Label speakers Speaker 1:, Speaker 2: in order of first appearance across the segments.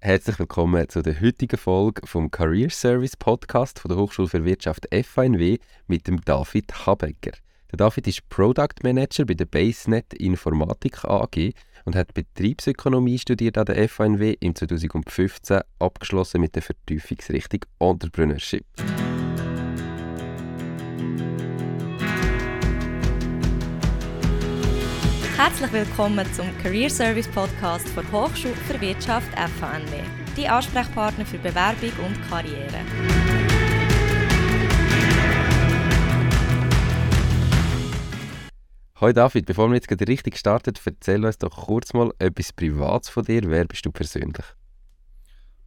Speaker 1: Herzlich willkommen zu der heutigen Folge vom Career Service Podcast von der Hochschule für Wirtschaft FANW mit dem David Habecker. Der David ist Product Manager bei der BaseNet Informatik AG und hat Betriebsökonomie studiert an der FANW im 2015 abgeschlossen mit der Vertiefungsrichtung Entrepreneurship.
Speaker 2: Herzlich willkommen zum Career Service Podcast der Hochschule für Wirtschaft FANW, die Ansprechpartner für Bewerbung und Karriere.
Speaker 1: Hallo David, bevor wir jetzt gerade richtig starten, erzähl uns doch kurz mal etwas Privates von dir. Wer bist du persönlich?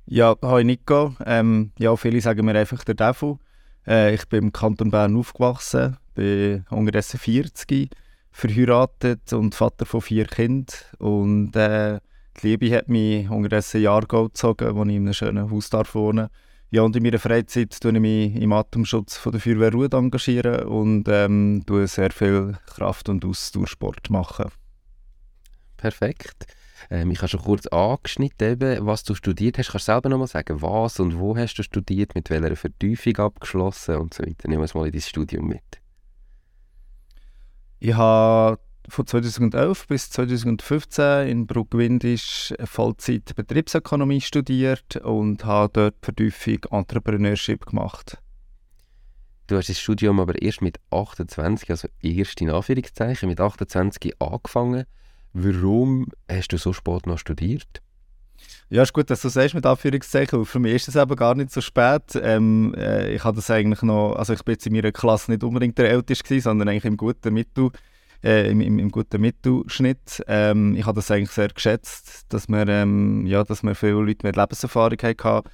Speaker 3: Ja, hi Nico. Ähm, ja, viele sagen mir einfach der Devil. Äh, ich bin im Kanton Bern aufgewachsen, bin unterdessen 40 verheiratet und Vater von vier Kindern. Und äh, die Liebe hat mich unterdessen Jahrgau gezogen, wo ich in einem schönen Haus darf wohnen ja, und in meiner Freizeit engagiere ich mich im Atemschutz von der Feuerwehr Ruhr engagieren und ähm, tue sehr viel Kraft- und Ausdauersport machen.
Speaker 1: Perfekt. Ähm, ich habe schon kurz angeschnitten, eben, was du studiert hast. Kannst du selber noch mal sagen, was und wo hast du studiert, mit welcher Vertiefung abgeschlossen und so weiter. Nehmen wir uns mal in dein Studium mit.
Speaker 3: Ich habe von 2011 bis 2015 in Bruckwindisch Vollzeit Betriebsökonomie studiert und habe dort Vertiefung Entrepreneurship gemacht.
Speaker 1: Du hast das Studium aber erst mit 28, also erst in Anführungszeichen, mit 28 angefangen. Warum hast du so spät noch studiert?
Speaker 3: Ja, ist gut, dass du sagst mit Anführungszeichen, für mich ist es eben gar nicht so spät. Ähm, äh, ich hatte das eigentlich noch, also ich bin jetzt in meiner Klasse nicht unbedingt der Älteste sondern eigentlich im guten Mittel, äh, im, im, im, guten Mittelschnitt. Ähm, ich habe das eigentlich sehr geschätzt, dass wir, ähm, ja, dass wir viele Leute mit Lebenserfahrung hatten.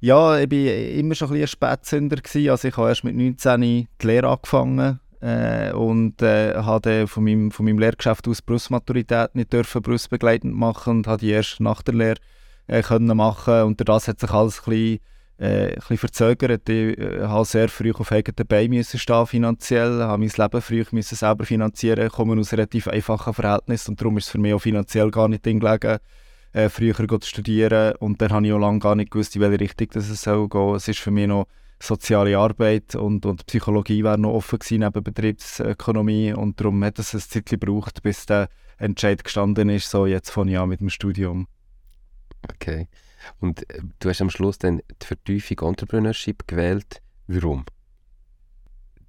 Speaker 3: Ja, ich war immer schon ein, bisschen ein Spätzünder. Also ich habe erst mit 19 die Lehre angefangen äh, und äh, habe von meinem, von meinem Lehrgeschäft aus Berufsmaturität nicht dürfen berufsbegleitend machen und habe die erst nach der Lehre äh, können machen und das hat sich alles ein bisschen, äh, ein bisschen verzögert. Ich äh, habe sehr früh auf eigenen Beinen stehen finanziell, habe mein Leben früh müssen selber finanzieren, komme aus relativ einfachen Verhältnissen und darum ist es für mich auch finanziell gar nicht gelegen, äh, früher zu studieren und dann habe ich auch lange gar nicht gewusst, in welche Richtung das es soll gehen. Es ist für mich noch soziale Arbeit und, und Psychologie wäre noch offen gewesen neben Betriebsökonomie und darum hat es ein Zeit gebraucht, bis der Entscheid gestanden ist, so jetzt ich an mit dem Studium.
Speaker 1: Okay. Und äh, du hast am Schluss dann die Vertiefung Entrepreneurship gewählt. Warum?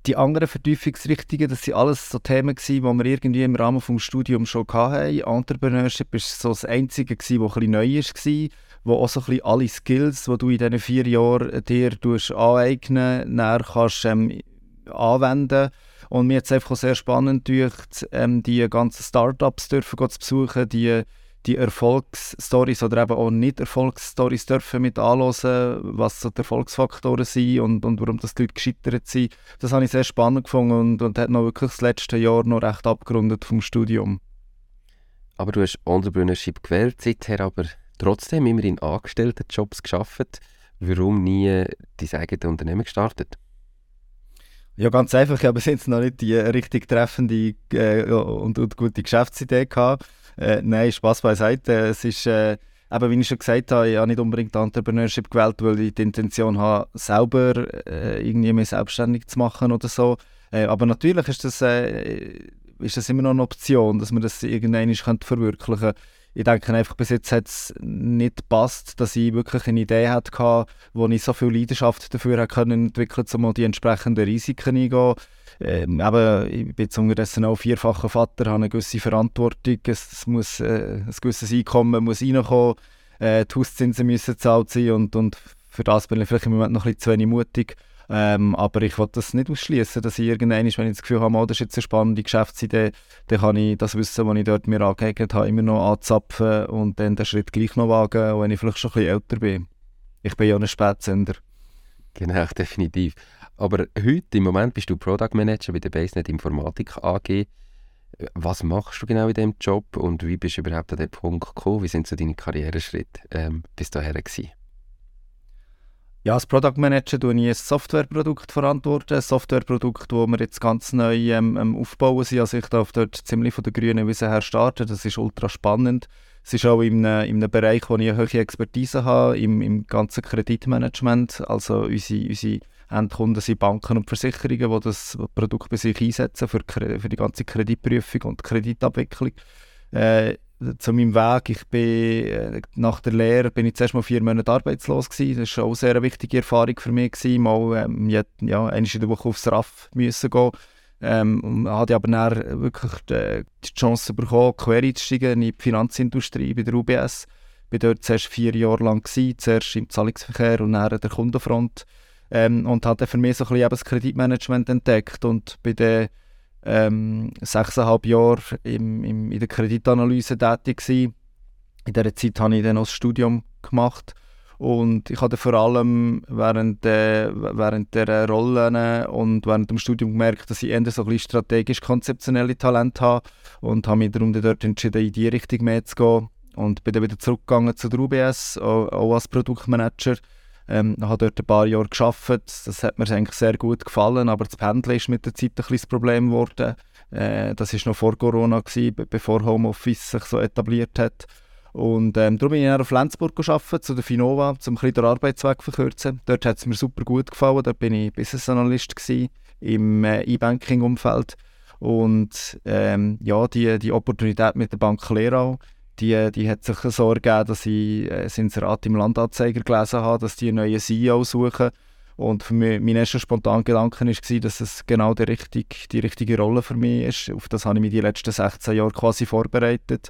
Speaker 3: Die anderen Vertiefungsrichtungen, das waren alles so Themen, die wir irgendwie im Rahmen des Studiums schon hatten. Entrepreneurship war so das Einzige, das ein bisschen neu war, wo auch so ein bisschen alle Skills, die du in diesen vier Jahren dir aneignen kannst, ähm, anwenden Und mir hat es einfach sehr spannend gedacht, ähm, die ganzen Startups dürfen zu besuchen, die die Erfolgsstories oder eben auch Nicht-Erfolgsstories dürfen mit anhören, was so die Erfolgsfaktoren sind und, und warum das die Leute gescheitert sind. Das habe ich sehr spannend gefunden und, und hat noch wirklich das letzte Jahr noch recht abgerundet vom Studium.
Speaker 1: Aber du hast Entrepreneurship gewählt, seither aber trotzdem immer in Angestelltenjobs geschafft. Warum nie dein eigenes Unternehmen gestartet?
Speaker 3: Ja, ganz einfach. Ich habe jetzt noch nicht die richtig treffende äh, und, und, gute Geschäftsidee gehabt. Äh, nein, Spaß beiseite. Es ist, äh, eben, wie ich schon gesagt habe, ich habe nicht unbedingt Entrepreneurship gewählt, weil ich die Intention habe, selber äh, irgendwie mich selbstständig zu machen oder so. Äh, aber natürlich ist das, äh, ist das immer noch eine Option, dass man das irgendwann verwirklichen könnte ich denke einfach, bis jetzt hat es nicht gepasst, dass ich wirklich eine Idee hatte, wo ich so viel Leidenschaft dafür entwickeln konnte, um die entsprechenden Risiken eingehen. Ähm, eben, ich bin jetzt unterdessen auch vierfacher Vater, habe eine gewisse Verantwortung, es, muss, äh, ein gewisses Einkommen muss reinkommen, äh, die Hauszinsen müssen gezahlt sein und, und für das bin ich vielleicht im Moment noch ein bisschen zu wenig mutig. Ähm, aber ich wollte das nicht ausschließen, dass ich irgendwann, wenn ich das Gefühl habe, oh, das ist jetzt eine spannende Geschäftsidee, dann kann ich das Wissen, was ich dort mir angeeignet habe, immer noch anzapfen und dann den Schritt gleich noch wagen, auch wenn ich vielleicht schon ein bisschen älter bin. Ich bin ja ein Spätsender.
Speaker 1: Genau, definitiv. Aber heute, im Moment, bist du Product Manager bei der BaseNet Informatik AG. Was machst du genau in diesem Job und wie bist du überhaupt an den Punkt gekommen? Wie sind so deine Karriereschritte ähm, bis dahin gewesen?
Speaker 3: Ja, als Product Manager verantworte ich ein Softwareprodukt. Verantworten. Ein Softwareprodukt, das wir jetzt ganz neu ähm, aufbauen sind. Also ich darf dort ziemlich von der grünen Wiese her starten. Das ist ultra spannend. Es ist auch in einem, in einem Bereich, wo ich eine hohe Expertise habe, im, im ganzen Kreditmanagement. Also unsere, unsere Endkunden sind Banken und Versicherungen, die das Produkt bei sich einsetzen für, für die ganze Kreditprüfung und Kreditabwicklung. Äh, zu meinem Weg. Ich bin, äh, nach der Lehre bin ich zuerst mal vier Monate arbeitslos gewesen. Das war auch eine sehr wichtige Erfahrung für mich. Gewesen. Mal ähm, ja, einmal in der Woche aufs RAF müssen gehen. Ähm, hatte aber dann wirklich die, die Chance bekommen, quer einzusteigen in die Finanzindustrie bei der UBS. Ich war dort zuerst vier Jahre lang, gewesen, zuerst im Zahlungsverkehr und dann an der Kundenfront. Ähm, und habe für mich so ein bisschen das Kreditmanagement entdeckt und bei der ähm, sechseinhalb Jahre im, im, in der Kreditanalyse tätig gewesen. In dieser Zeit habe ich dann noch das Studium gemacht. Und ich habe vor allem während, äh, während der Rollen und während dem Studium gemerkt, dass ich eher so ein bisschen strategisch-konzeptionelle Talente habe und habe mich darum dort entschieden, in die Richtung mehr zu gehen. Und bin dann wieder zurückgegangen zu der UBS, auch, auch als Produktmanager ähm, habe dort ein paar Jahre gearbeitet. Das hat mir eigentlich sehr gut gefallen, aber das Pendeln ist mit der Zeit ein das Problem geworden. Äh, das war noch vor Corona, gewesen, bevor Homeoffice sich so etabliert hat. Und ähm, darum bin ich dann auf Lenzburg gearbeitet, zu der Finova, um ein den Arbeitsweg zu verkürzen. Dort hat es mir super gut gefallen. Dort bin ich Business Analyst gewesen, im äh, E-Banking-Umfeld. Und ähm, ja, die, die Opportunität mit der Bank Lerau, die, die hat sich so ergeben, dass ich äh, das Inserat im Landanzeiger gelesen habe, dass die einen neuen CEO suchen. Und für mich, mein erster spontaner Gedanke war, dass es genau die, richtig, die richtige Rolle für mich ist. Auf das habe ich mich die letzten 16 Jahre quasi vorbereitet.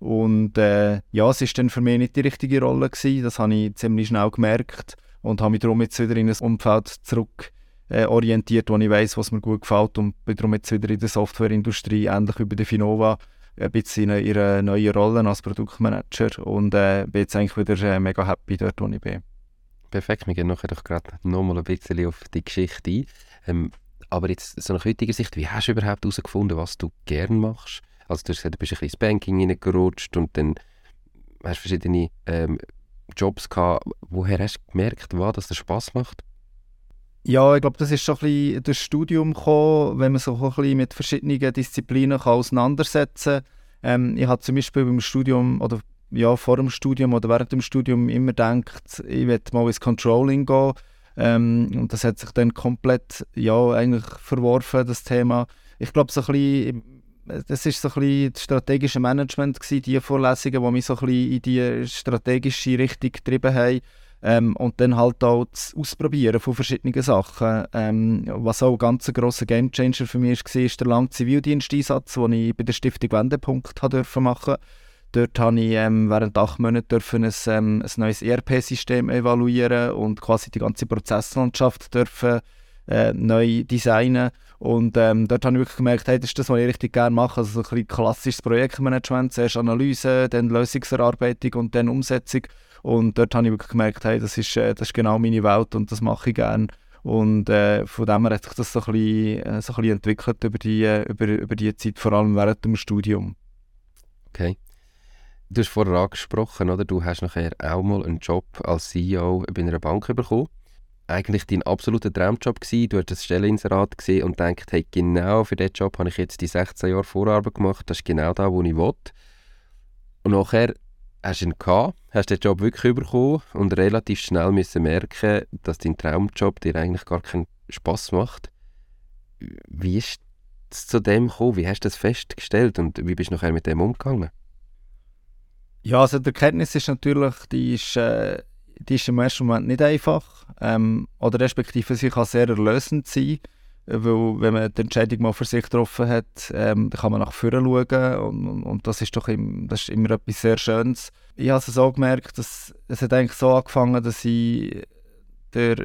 Speaker 3: Und äh, ja, es war dann für mich nicht die richtige Rolle. Gewesen. Das habe ich ziemlich schnell gemerkt und habe mich darum jetzt wieder in ein Umfeld zurück äh, orientiert, wo ich weiß, was mir gut gefällt und bin darum jetzt wieder in der Softwareindustrie, ähnlich bei der Finova, ein bisschen in ihrer neuen Rolle als Produktmanager und äh, bin jetzt eigentlich wieder äh, mega happy dort, wo ich bin.
Speaker 1: Perfekt, wir gehen nachher doch gerade nochmal ein bisschen auf die Geschichte ein. Ähm, aber jetzt so nach heutiger Sicht, wie hast du überhaupt herausgefunden, was du gerne machst? Also du hast gesagt, du bist ein bisschen ins Banking hineingerutscht und dann hast du verschiedene ähm, Jobs gehabt. Woher hast du gemerkt, was das Spaß macht?
Speaker 3: Ja, ich glaube, das ist schon ein bisschen das Studium gekommen, wenn man sich auch ein bisschen mit verschiedenen Disziplinen kann auseinandersetzen kann. Ähm, ich habe zum Beispiel beim Studium oder ja, vor dem Studium oder während dem Studium immer gedacht, ich werde mal ins Controlling gehen. Ähm, und das hat sich dann komplett ja, eigentlich verworfen, das Thema. Ich glaube, so das ist so ein bisschen das strategische Management gewesen, die Vorlesungen, die mich so ein bisschen in die strategische Richtung getrieben haben. Ähm, und dann halt auch das Ausprobieren von verschiedenen Sachen. Ähm, was auch ein ganz grosser Gamechanger für mich war, ist der lange Zivildiensteinsatz, den ich bei der Stiftung Wendepunkt machen durfte. Dort durfte ich ähm, während acht Monaten ein, ähm, ein neues ERP-System evaluieren und quasi die ganze Prozesslandschaft dürfen, äh, neu designen. Und ähm, dort habe ich wirklich gemerkt, hey, das ist das, was ich richtig gerne mache. Also so ein bisschen klassisches Projektmanagement, zuerst Analyse, dann Lösungserarbeitung und dann Umsetzung. Und dort habe ich wirklich gemerkt, hey, das ist, äh, das ist genau meine Welt und das mache ich gerne. Und äh, von dem her hat sich das so ein bisschen, äh, so ein bisschen entwickelt über die, äh, über, über die Zeit, vor allem während dem Studium.
Speaker 1: Okay. Du hast vorher angesprochen, oder? du hast nachher auch mal einen Job als CEO bei einer Bank bekommen. Eigentlich dein absoluter Traumjob gewesen. Du hast das Stelleninserat gesehen und gedacht, hey, genau für diesen Job habe ich jetzt die 16 Jahre Vorarbeit gemacht. Das ist genau da, wo ich will. Und nachher hast du ihn gehabt, hast den Job wirklich bekommen und relativ schnell müssen merken, dass dein Traumjob dir eigentlich gar keinen Spaß macht. Wie ist es zu dem gekommen? Wie hast du das festgestellt und wie bist du nachher mit dem umgegangen?
Speaker 3: Ja, also die Erkenntnis ist natürlich, die ist, äh, die ist im ersten Moment nicht einfach. Ähm, oder respektive sie kann sehr erlösend sein. Weil, wenn man die Entscheidung mal für sich getroffen hat, ähm, dann kann man nach vorne schauen und, und, und, das ist doch im, das ist immer etwas sehr Schönes. Ich habe es so gemerkt, dass es hat eigentlich so angefangen, dass ich der,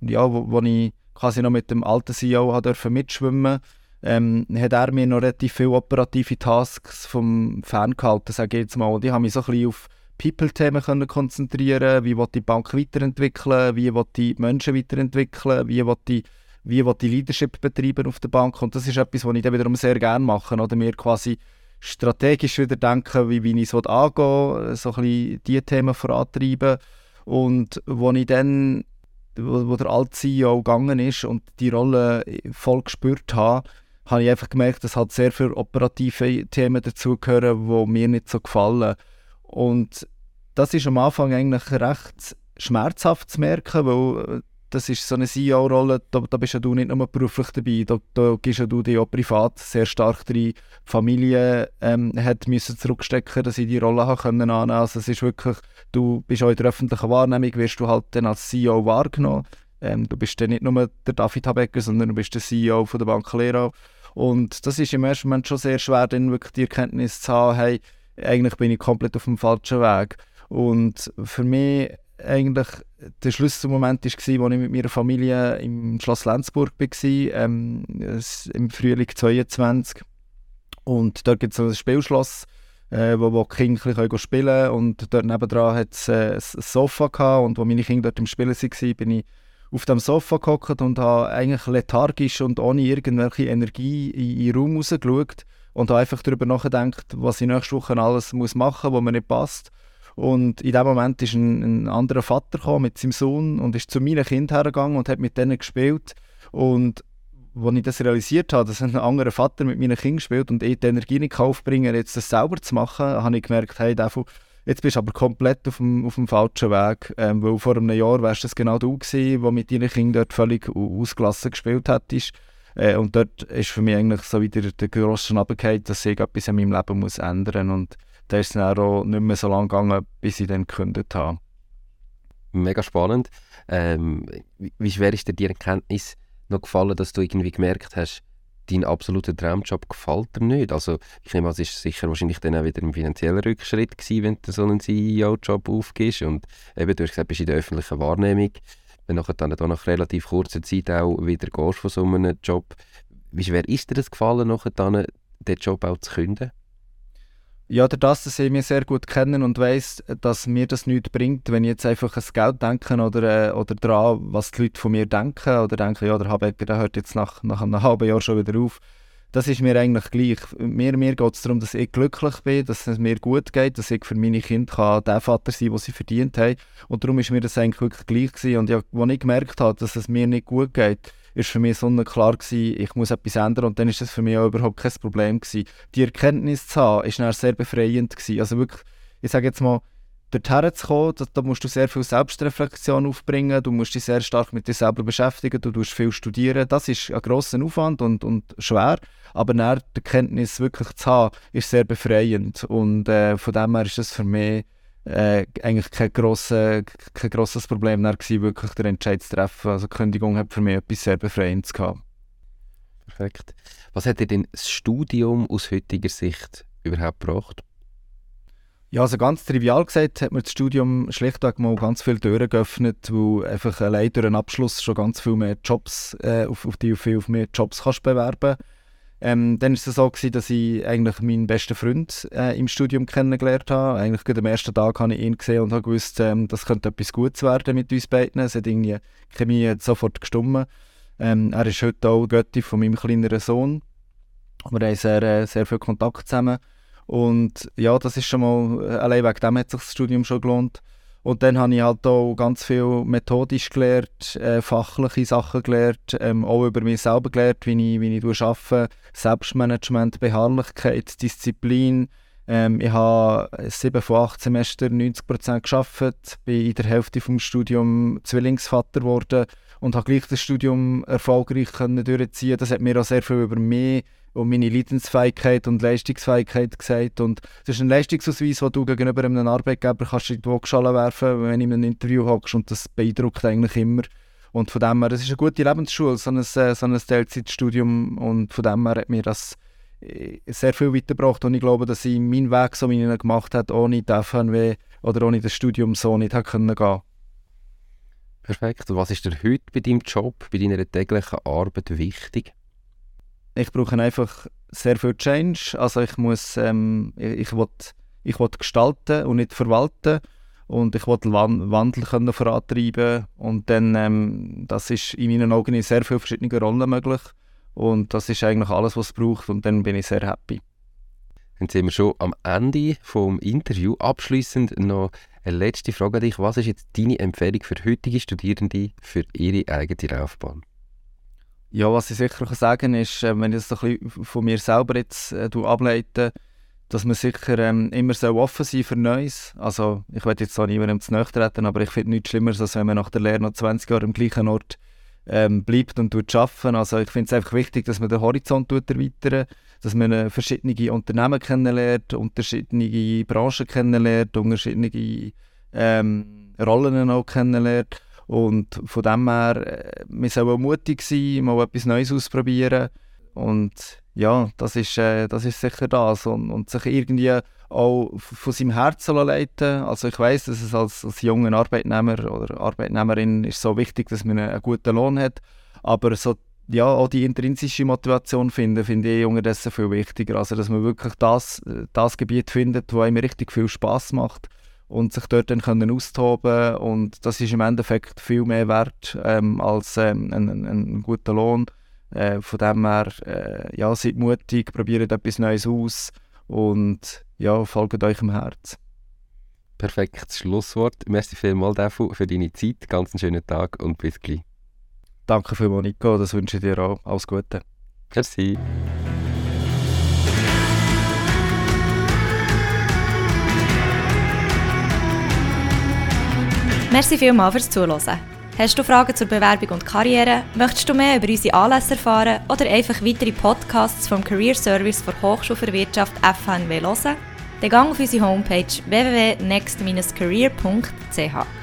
Speaker 3: ja, wo, wo ich quasi noch mit dem alten CEO durfte mitschwimmen ähm, hat er mir noch relativ viele operative Tasks vom Fan gehalten, sage ich jetzt mal. Und ich habe mich so ein bisschen auf People-Themen konzentrieren wie die Bank weiterentwickeln, wie die Menschen weiterentwickeln, wie die wie die Leadership betreiben auf der Bank? Und das ist etwas, was ich dann wiederum sehr gerne mache, oder? Mir quasi strategisch wieder denken, wie, wie ich es angehen so ein bisschen diese Themen vorantreiben. Und wo ich dann, wo, wo der alte CEO gegangen ist und die Rolle voll gespürt habe, habe ich einfach gemerkt, dass halt sehr viele operative Themen dazugehören, die mir nicht so gefallen. Und das ist am Anfang eigentlich recht schmerzhaft zu merken, weil äh, das ist so eine CEO-Rolle, da, da bist ja du nicht nur beruflich dabei, da, da gehst ja du dich auch privat sehr stark drin. Familie ähm, hat müssen zurückstecken, dass ich die Rolle haben können annehmen. Also es ist wirklich, du bist auch in der öffentlichen Wahrnehmung, wirst du halt dann als CEO wahrgenommen. Ähm, du bist dann nicht nur der David Habecker, sondern du bist der CEO von der Bank Lera. Und das ist im ersten Moment schon sehr schwer, dann wirklich die Erkenntnis zu haben, hey, eigentlich bin ich komplett auf dem falschen Weg. Und für mich eigentlich der Schlüsselmoment war, als ich mit meiner Familie im Schloss Lenzburg war, ähm, im Frühling 22. Und dort gibt es ein Spielschloss, äh, wo, wo die Kinder spielen können. Und dort nebenan hat es äh, ein Sofa gehabt. Und wo meine Kinder dort im Spielen waren, bin ich auf dem Sofa gehockt und habe eigentlich lethargisch und ohne irgendwelche Energie in, in den Raum rausgeschaut und habe einfach darüber nachgedacht, was ich nächste Woche alles machen muss, was mir nicht passt. Und in dem Moment ist ein, ein anderer Vater mit seinem Sohn und ist zu meinen Kindern hergegangen und hat mit denen gespielt. Und als ich das realisiert habe, dass ein anderer Vater mit meinen Kindern spielt und ich die Energie nicht aufbringen jetzt das selber zu machen, habe ich gemerkt, hey, Devo, jetzt bist du aber komplett auf dem, auf dem falschen Weg. Ähm, weil vor einem Jahr wärst das genau du gewesen, der mit deinen Kindern dort völlig ausgelassen gespielt hättest. Äh, und dort ist für mich eigentlich so wieder der grosse Schnappigkeit, dass ich etwas in meinem Leben muss ändern muss. Da ist es dann auch nicht mehr so lange gegangen, bis ich dann gekündigt habe.
Speaker 1: Mega spannend. Ähm, wie schwer ist dir die Erkenntnis noch gefallen, dass du irgendwie gemerkt hast, dein absoluter Traumjob gefällt dir nicht? Also ich nehme an, es ist sicher wahrscheinlich dann auch wieder ein finanzieller Rückschritt gewesen, wenn du so einen CEO-Job aufgibst und eben, du hast gesagt, bist in der öffentlichen Wahrnehmung, wenn du dann nach relativ kurzer Zeit auch wieder gehst von so einem Job. Wie schwer ist dir das gefallen, nachher dann den Job auch zu künden?
Speaker 3: Ja, das, dass ich mich sehr gut kennen und weiß, dass mir das nichts bringt, wenn ich jetzt einfach an Geld denke oder, äh, oder daran, was die Leute von mir denken oder denken, ja, der Habecker, der hört jetzt nach, nach einem halben Jahr schon wieder auf. Das ist mir eigentlich gleich. Mir, mir geht es darum, dass ich glücklich bin, dass es mir gut geht, dass ich für meine Kinder kann der Vater sein kann, den sie verdient haben. Und darum ist mir das eigentlich wirklich gleich gewesen. Und ja, als ich gemerkt habe, dass es mir nicht gut geht, ist für mich sonnenklar gewesen, ich muss etwas ändern und dann ist das für mich auch überhaupt kein Problem gewesen. Die Erkenntnis zu haben, ist dann sehr befreiend gewesen. Also wirklich, ich sage jetzt mal, dorthin zu kommen, da, musst du sehr viel Selbstreflexion aufbringen, du musst dich sehr stark mit dir selber beschäftigen, du musst viel studieren, das ist ein grosser Aufwand und, und schwer, aber dann die Erkenntnis wirklich zu haben, ist sehr befreiend und äh, von dem her ist das für mich äh, eigentlich kein, grosse, kein grosses Problem gewesen, wirklich den Entscheid zu treffen. Also die Kündigung hat für mich etwas sehr Befreiendes gehabt.
Speaker 1: Perfekt. Was hat dir denn das Studium aus heutiger Sicht überhaupt gebracht?
Speaker 3: Ja, also ganz trivial gesagt hat mir das Studium schlichtweg mal ganz viele Türen geöffnet, wo einfach allein durch einen Abschluss schon ganz viel mehr Jobs, äh, auf, auf die viel mehr Jobs kannst bewerben ähm, dann war es so, gewesen, dass ich eigentlich meinen besten Freund äh, im Studium kennengelernt habe. Eigentlich gerade am ersten Tag habe ich ihn gesehen und habe gewusst, ähm, das könnte etwas Gutes werden mit uns beiden. Es hat irgendwie Chemie hat sofort gestummen. Ähm, er ist heute auch Götti von meinem kleineren Sohn. Wir haben sehr, äh, sehr viel Kontakt zusammen. Und ja, das ist schon mal, äh, allein wegen dem hat sich das Studium schon gelohnt. Und dann habe ich halt auch ganz viel methodisch gelernt, äh, fachliche Sachen gelernt, ähm, auch über mich selber gelernt, wie ich, wie ich arbeite, Selbstmanagement, Beharrlichkeit, Disziplin. Ähm, ich habe sieben von acht Semestern 90 Prozent gearbeitet, bin in der Hälfte des Studiums Zwillingsvater geworden und habe gleich das Studium erfolgreich durchziehen. Das hat mir auch sehr viel über mich und meine Leidensfähigkeit und Leistungsfähigkeit gesagt. Und das ist ein Leistungsausweis, den du gegenüber einem Arbeitgeber kannst in die Waagschale werfen wenn du in einem Interview hockst und das beeindruckt eigentlich immer. Und von dem her, das ist eine gute Lebensschule, so ein, äh, so ein Teilzeitstudium und von dem her hat mir das äh, sehr viel weitergebracht und ich glaube, dass ich meinen Weg, so wie ich ihn gemacht habe, ohne die FNW oder ohne das Studium so nicht hätte können gehen
Speaker 1: Perfekt. Und was ist dir heute bei deinem Job, bei deiner täglichen Arbeit wichtig?
Speaker 3: Ich brauche einfach sehr viel Change. Also ich muss, ähm, ich, ich will, ich will gestalten und nicht verwalten und ich will Wandel können vorantreiben und dann, ähm, das ist in meinen Augen in sehr vielen verschiedenen Rollen möglich und das ist eigentlich alles, was es braucht und dann bin ich sehr happy.
Speaker 1: Dann sind wir schon am Ende vom Interview. Abschließend noch eine letzte Frage an dich. Was ist jetzt deine Empfehlung für heutige Studierende für ihre eigene Laufbahn?
Speaker 3: Ja, was ich sicher kann sagen ist, äh, wenn ich das ein bisschen von mir selber jetzt äh, ableite, dass man sicher ähm, immer so offen sein für Neues. Also ich will jetzt auch niemandem zu nahe treten, aber ich finde nichts Schlimmeres, als wenn man nach der Lehre noch 20 Jahre am gleichen Ort ähm, bleibt und arbeiten. Also ich finde es einfach wichtig, dass man den Horizont erweitert, dass man äh, verschiedene Unternehmen kennenlernt, unterschiedliche Branchen kennenlernt, unterschiedliche ähm, Rollen auch kennenlernt. Und von dem her, äh, wir sollen mutig sein, mal etwas Neues ausprobieren. Und ja, das ist, äh, das ist sicher das. Und, und sich irgendwie auch von seinem Herzen leiten Also ich weiß, dass es als, als junger Arbeitnehmer oder Arbeitnehmerin ist so wichtig, dass man einen guten Lohn hat. Aber so, ja, auch die intrinsische Motivation finden, finde ich unterdessen viel wichtiger. Also dass man wirklich das, das Gebiet findet, wo einem richtig viel Spaß macht und sich dort dann können austoben und das ist im Endeffekt viel mehr wert ähm, als ähm, ein, ein, ein guter Lohn. Äh, von dem her, äh, ja, seid mutig, probiert etwas Neues aus und ja, folgt euch im Herz.
Speaker 1: Perfektes Schlusswort. Merci vielmals dafür für deine Zeit. Ganz einen schönen Tag und bis gleich.
Speaker 3: Danke vielmals, Nico. Das wünsche ich dir auch. Alles Gute.
Speaker 1: Merci.
Speaker 2: Merci vielmals fürs Zuhören. Hast du Fragen zur Bewerbung und Karriere? Möchtest du mehr über unsere Anlässe erfahren oder einfach weitere Podcasts vom Career Service der Hochschule für Wirtschaft FHNW hören? Dann gang auf unsere Homepage www.next-career.ch.